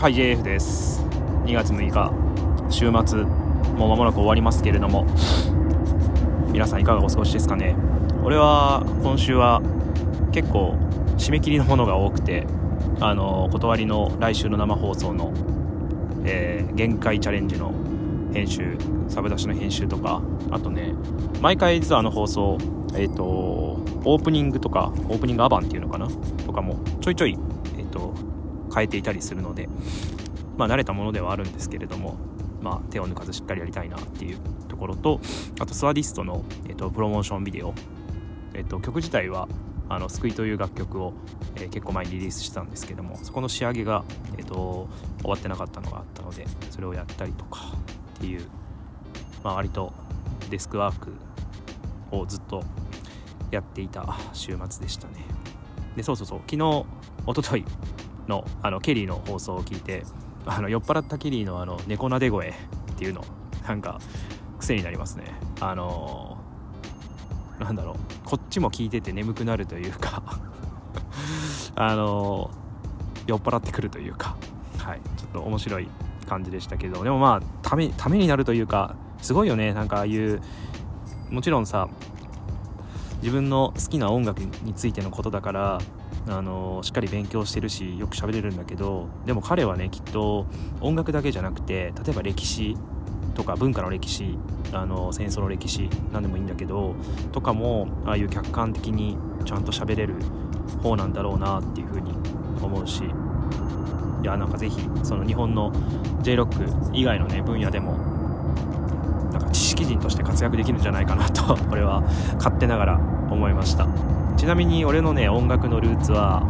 はい JF です。2月6日週末もう間もなく終わりますけれども。皆さんいかがお過ごしですかね。俺は今週は結構締め切りのものが多くてあの断りの来週の生放送の、えー、限界チャレンジの編集サブ出しの編集とかあとね毎回実はあの放送えっ、ー、とオープニングとかオープニングアバンっていうのかなとかもちょいちょい、変えていたりするのでまあ慣れたものではあるんですけれどもまあ手を抜かずしっかりやりたいなっていうところとあとスワディストの、えーと、プロモーションビデオ、えーと、曲自体はあの救いという楽曲を、えー、結構前にリリースしたんですけどもそこの仕上げが、えーと終わってなかったのがあったのでそれをやったりとかっていうまあ、割とデスクワークをずっとやっていた週末でしたね。でそうそうそう昨日一昨日のあのケリーの放送を聞いてあの酔っ払ったケリーのあの猫なで声っていうのなんか癖になりますね。あのー、なんだろう。こっちも聞いてて眠くなるというか あのー、酔っ払ってくるというかはい。ちょっと面白い感じでしたけどでもまあためためになるというかすごいよね。なんかああいうもちろんさ自分の好きな音楽についてのことだからあのしっかり勉強してるしよく喋れるんだけどでも彼はねきっと音楽だけじゃなくて例えば歴史とか文化の歴史あの戦争の歴史何でもいいんだけどとかもああいう客観的にちゃんと喋れる方なんだろうなっていうふうに思うしいやなんかぜひその日本の J ロック以外のね分野でもなんか知識人として活躍できるんじゃないかなと俺は勝手ながら思いました。ちなみに俺のね音楽のルーツは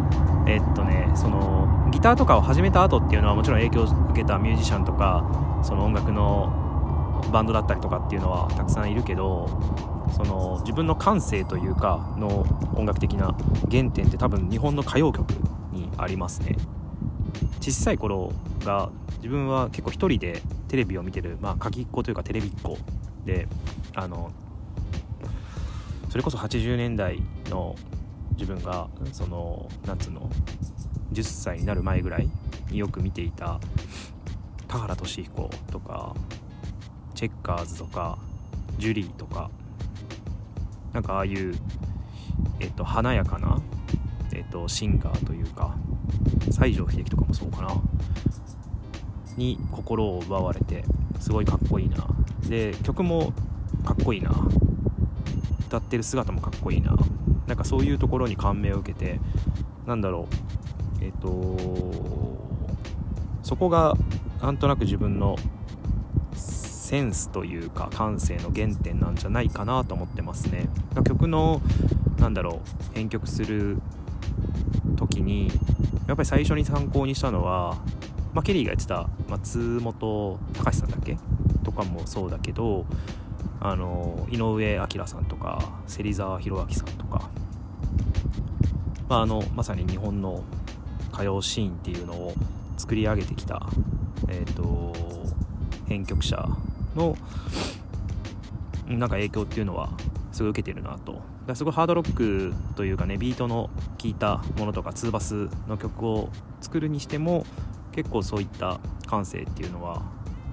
えっとねそのギターとかを始めた後っていうのはもちろん影響を受けたミュージシャンとかその音楽のバンドだったりとかっていうのはたくさんいるけどその自分の感性というかの音楽的な原点って多分日本の歌謡曲にありますね。小さい頃が自分は結構一人でテレビを見てるまあ鍵っ子というかテレビっ子であのそれこそ80年代の自分がそのなんつうの10歳になる前ぐらいによく見ていた田原俊彦とかチェッカーズとかジュリーとかなんかああいう、えっと、華やかな、えっと、シンガーというか西城秀樹とかもそうかなに心を奪われてすごいかっこいいな。で曲もかっこいいな。歌ってる姿もかっこいいな。なんかそういうところに感銘を受けてなんだろう。えっ、ー、とそこがなんとなく自分のセンスというか感性の原点なんじゃないかなと思ってますね。曲のなんだろう編曲する時にやっぱり最初に参考にしたのはまあ、ケリーがやってた松本隆さんだっけ？とかもそうだけどあの井上彰さんとか芹沢宏明さんとか、まあ、あのまさに日本の歌謡シーンっていうのを作り上げてきた、えーと、編曲者のなんか影響っていうのはすごい受けてるなと。だすごいハードロックというかねビートの効いたものとかツーバスの曲を作るにしても結構そういった感性っていうのは、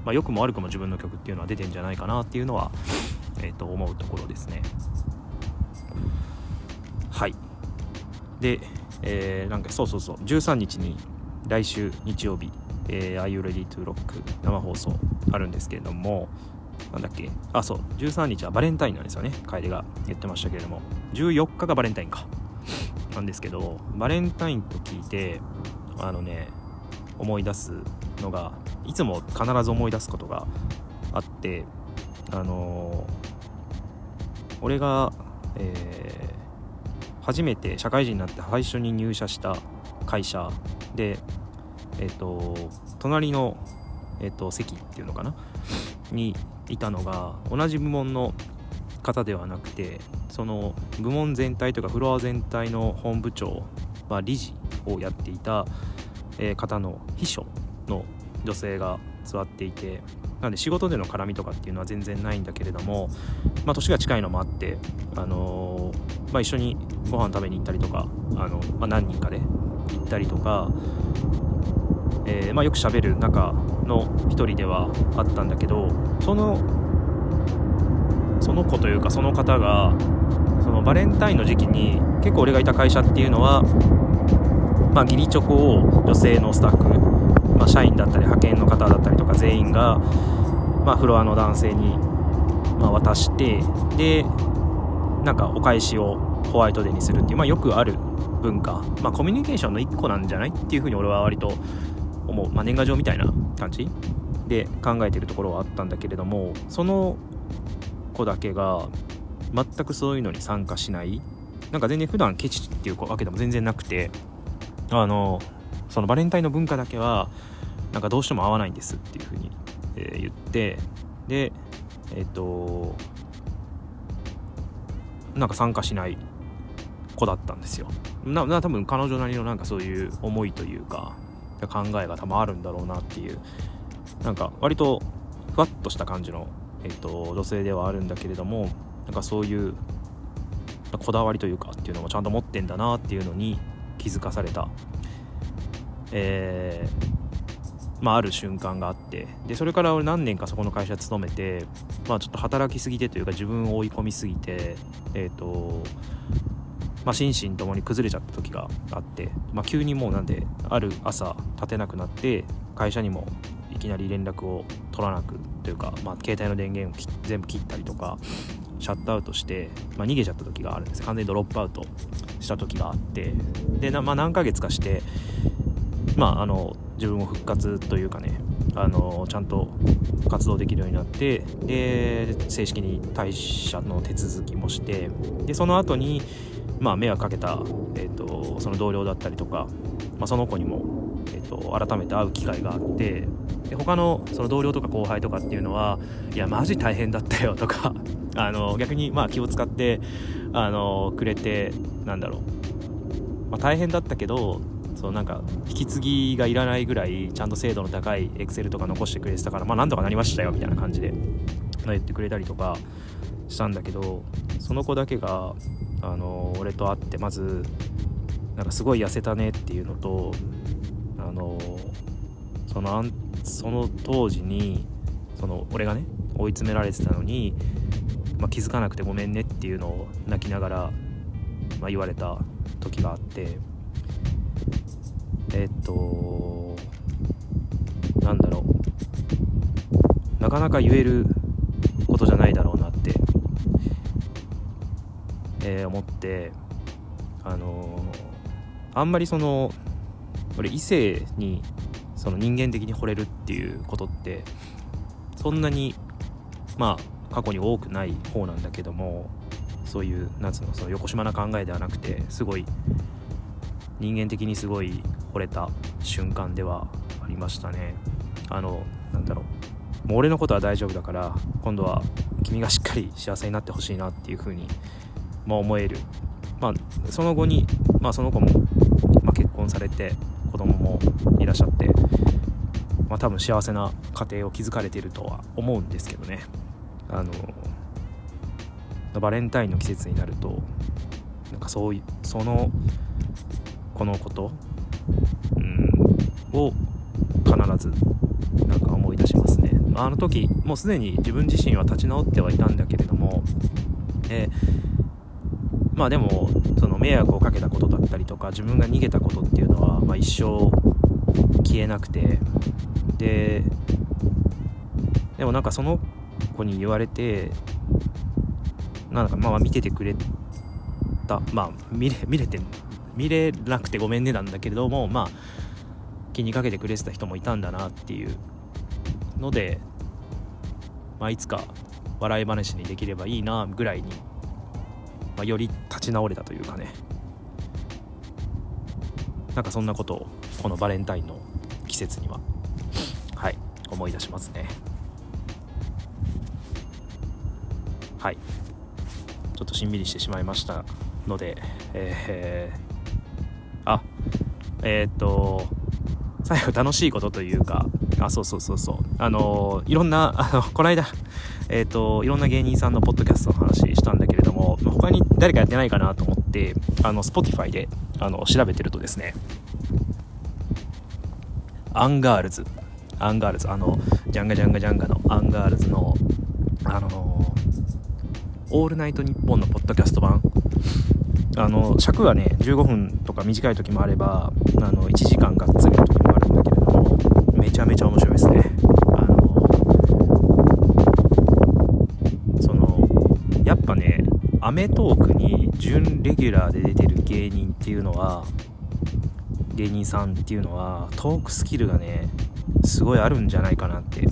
まあ、良くも悪くも自分の曲っていうのは出てんじゃないかなっていうのは、えー、と思うところですね。はい。で、えー、なんかそうそうそう。13日に来週日曜日「えー、Are You Ready to Rock」生放送あるんですけれどもなんだっけ？あそう。13日はバレンタインなんですよね。楓が言ってましたけれども。14日がバレンタインか。なんですけどバレンタインと聞いてあのね思い出すのがいつも必ず思い出すことがあってあのー、俺が、えー、初めて社会人になって最初に入社した会社でえっ、ー、と隣の、えーと、席っていうのかな？にいたのが同じ部門の方ではなくてその部門全体とかフロア全体の本部長、まあ、理事をやっていたえ方の秘書の女性が座っていてなので仕事での絡みとかっていうのは全然ないんだけれども、まあ、年が近いのもあって、あのー、まあ、一緒にご飯食べに行ったりとか、あのまあ、何人かで行ったりとかえー、まあ、よくしゃべる中の一人ではあったんだけどそのその子というかその方がそのバレンタインの時期に結構俺がいた会社っていうのは、まあ、義理チョコを女性のスタッフ、まあ、社員だったり派遣の方だったりとか全員が、まあ、フロアの男性に、ま渡してでなんかお返しをホワイトデーにするっていう、まあ、よくある文化、まあ、コミュニケーションの一個なんじゃないっていうふうに俺は割と思う、まあ、年賀状みたいな感じで考えてるところはあったんだけれどもその子だけが全くそういうのに参加しない。なんか全然普段ケチっていうわけでも全然なくてあのそのバレンタインの文化だけはなんかどうしても合わないんですっていうふうに、えー、言ってでえっ、ー、となんか参加しない子だったんですよ。なな多分彼女なりのなんかそういう思いというか考えが多分あるんだろうなっていうなんか割とふわっとした感じの、えーと、女性ではあるんだけれどもなんかそういうこだわりというかっていうのもちゃんと持ってんだなっていうのに気づかされた、えー、まあ、ある瞬間があってでそれから俺何年かそこの会社勤めて、まあ、ちょっと働きすぎてというか自分を追い込みすぎて、えーとまあ、心身ともに崩れちゃった時があって、まあ、急にもうなんである朝立てなくなって会社にもいきなり連絡を取らなくというか、まあ、携帯の電源を全部切ったりとかシャットアウトして、まあ、逃げちゃった時があるんです。完全にドロップアウトした時があってでまあ、何ヶ月かして、まあ、あの自分を復活というかねあのちゃんと活動できるようになってで正式に退社の手続きもしてでその後にまあ、迷惑かけた、えーと、その同僚だったりとか、まあ、その子にも、えーと、改めて会う機会があってで他のその同僚とか後輩とかっていうのはいやマジ大変だったよとか あの逆にまあ気を使ってあのくれてなんだろう、まあ、大変だったけどそのなんか引き継ぎがいらないぐらいちゃんと精度の高いエクセルとか残してくれてたからまあなんとかなりましたよみたいな感じで、言ってくれたりとかしたんだけどその子だけがあの俺と会ってまずなんかすごい痩せたねっていうのとあのそのその当時にその俺がね追い詰められてたのに、まあ、気づかなくてごめんねっていうのを泣きながら、まあ、言われた時があってえっとなんだろう。なかなか言えることじゃないだろうなってえー、思ってあのー、あんまりその俺異性にその人間的に惚れるっていうことってそんなにまあ過去に多くない方なんだけどもそういうなんつうのその横島な考えではなくてすごい人間的にすごい惚れた瞬間ではありましたね。あのなんだろう。もう俺のことは大丈夫だから今度は君がしっかり幸せになってほしいなっていう風にまあ、思える、まあ、その後に、まあ、その子も、まあ、結婚されて子供もいらっしゃって、まあ、多分幸せな家庭を築かれているとは思うんですけどね。あのバレンタインの季節になるとなんかそういうそのこのこと、を必ずなんか思い出しますね。あの時もうすでに自分自身は立ち直ってはいたんだけれども、えまあでもその迷惑をかけたことだったりとか自分が逃げたことっていうのは、まあ、一生消えなくてででもなんかその子に言われてなんかまあ見ててくれたまあ見れ見れて見れなくてごめんねなんだけれどもまあ気にかけてくれてた人もいたんだなっていうので、まあ、いつか笑い話にできればいいなぐらいにまあ、より立ち直れたというかね。なんかそんなことをこのバレンタインの季節にははい思い出しますね。はい。ちょっとしんみりしてしまいましたのでえー、あえー、っと最後楽しいことというかあそうそうそうそう。あのいろんな あのこの間えっ、といろんな芸人さんのポッドキャストの話したんだけれども他に誰かやってないかなと思ってあの Spotify であの調べてるとですねアンガールズ。アンガールズ。あのジャンガジャンガジャンガのアンガールズのあのオールナイトニッポン」のポッドキャスト版。あの尺がね15分とか短い時もあればあの1時間がっつりの時もあるんだけれどもめちゃめちゃ面白いですね。あのそのやっぱね『アメトーーク』に準レギュラーで出てる芸人っていうのは芸人さんっていうのはトークスキルがねすごいあるんじゃないかなって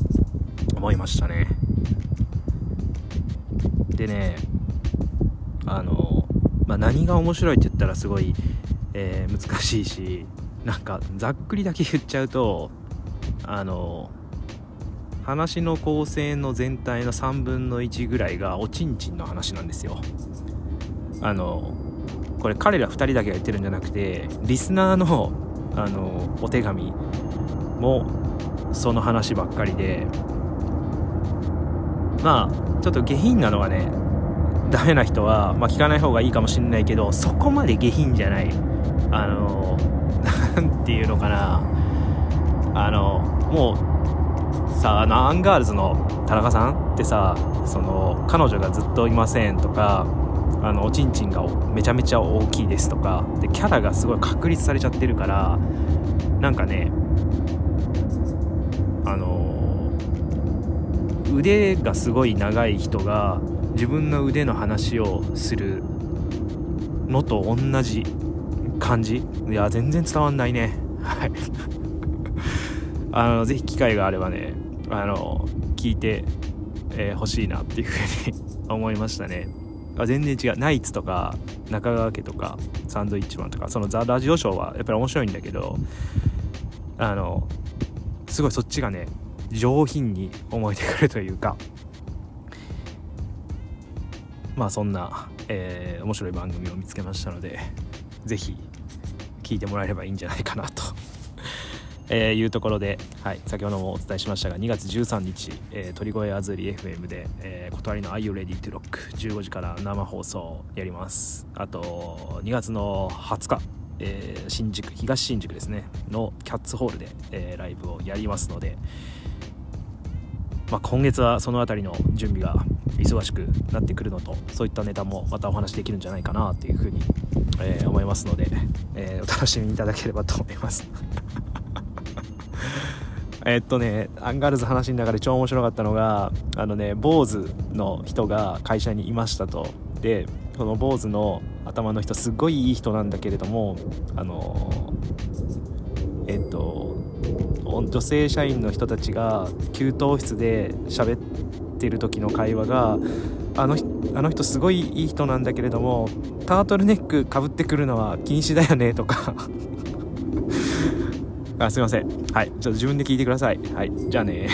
思いましたね。でねあの、まあ、何が面白いって言ったらすごい、えー、難しいしなんかざっくりだけ言っちゃうとあの話の構成の全体の3分の1ぐらいがおちんちんの話なんですよ。あのこれ彼ら2人だけが言ってるんじゃなくてリスナーのあのお手紙もその話ばっかりでまあちょっと下品なのはねダメな人は、まあ、聞かない方がいいかもしんないけどそこまで下品じゃない。あの 何て言うのかな。あのもうさあのアンガールズの田中さんってさその彼女がずっといませんとかあのおちんちんがめちゃめちゃ大きいですとかでキャラがすごい確立されちゃってるからなんかねあの腕がすごい長い人が自分の腕の話をするのと同じ感じ？いや全然伝わんないね。はい。あのぜひ機会があればねあの聞いてほ、えー、しいなっていうふうに思いましたね。あ全然違う。ナイツとか中川家とかサンドイッチマンとかそのザ・ラジオショーはやっぱり面白いんだけどあのすごいそっちがね上品に思えてくるというか。まあそんな、えー、面白い番組を見つけましたので是非聞いてもらえればいいんじゃないかなとえー、いうところで、はい、先ほどもお伝えしましたが2月13日、えー、鳥越あずり FM で、えー、断りの Are You Ready to Rock 15時から生放送やります。あと2月の20日、えー、新宿東新宿ですねのキャッツホールで、えー、ライブをやりますので、まあ、今月はその辺りの準備が忙しくなってくるのとそういったネタもまたお話できるんじゃないかなっていうふうに、えー、思いますので、えー、お楽しみいただければと思います。えっとねアンガールズ話の中で超面白かったのがあのね坊主の人が会社にいましたと。でその坊主の頭の人すっごいいい人なんだけれどもあのえっと女性社員の人たちが給湯室で喋ってる時の会話があのあの人すごいいい人なんだけれどもタートルネックかぶってくるのは禁止だよねとか。あすいません。はい。ちょっと自分で聞いてください。はい。じゃあね。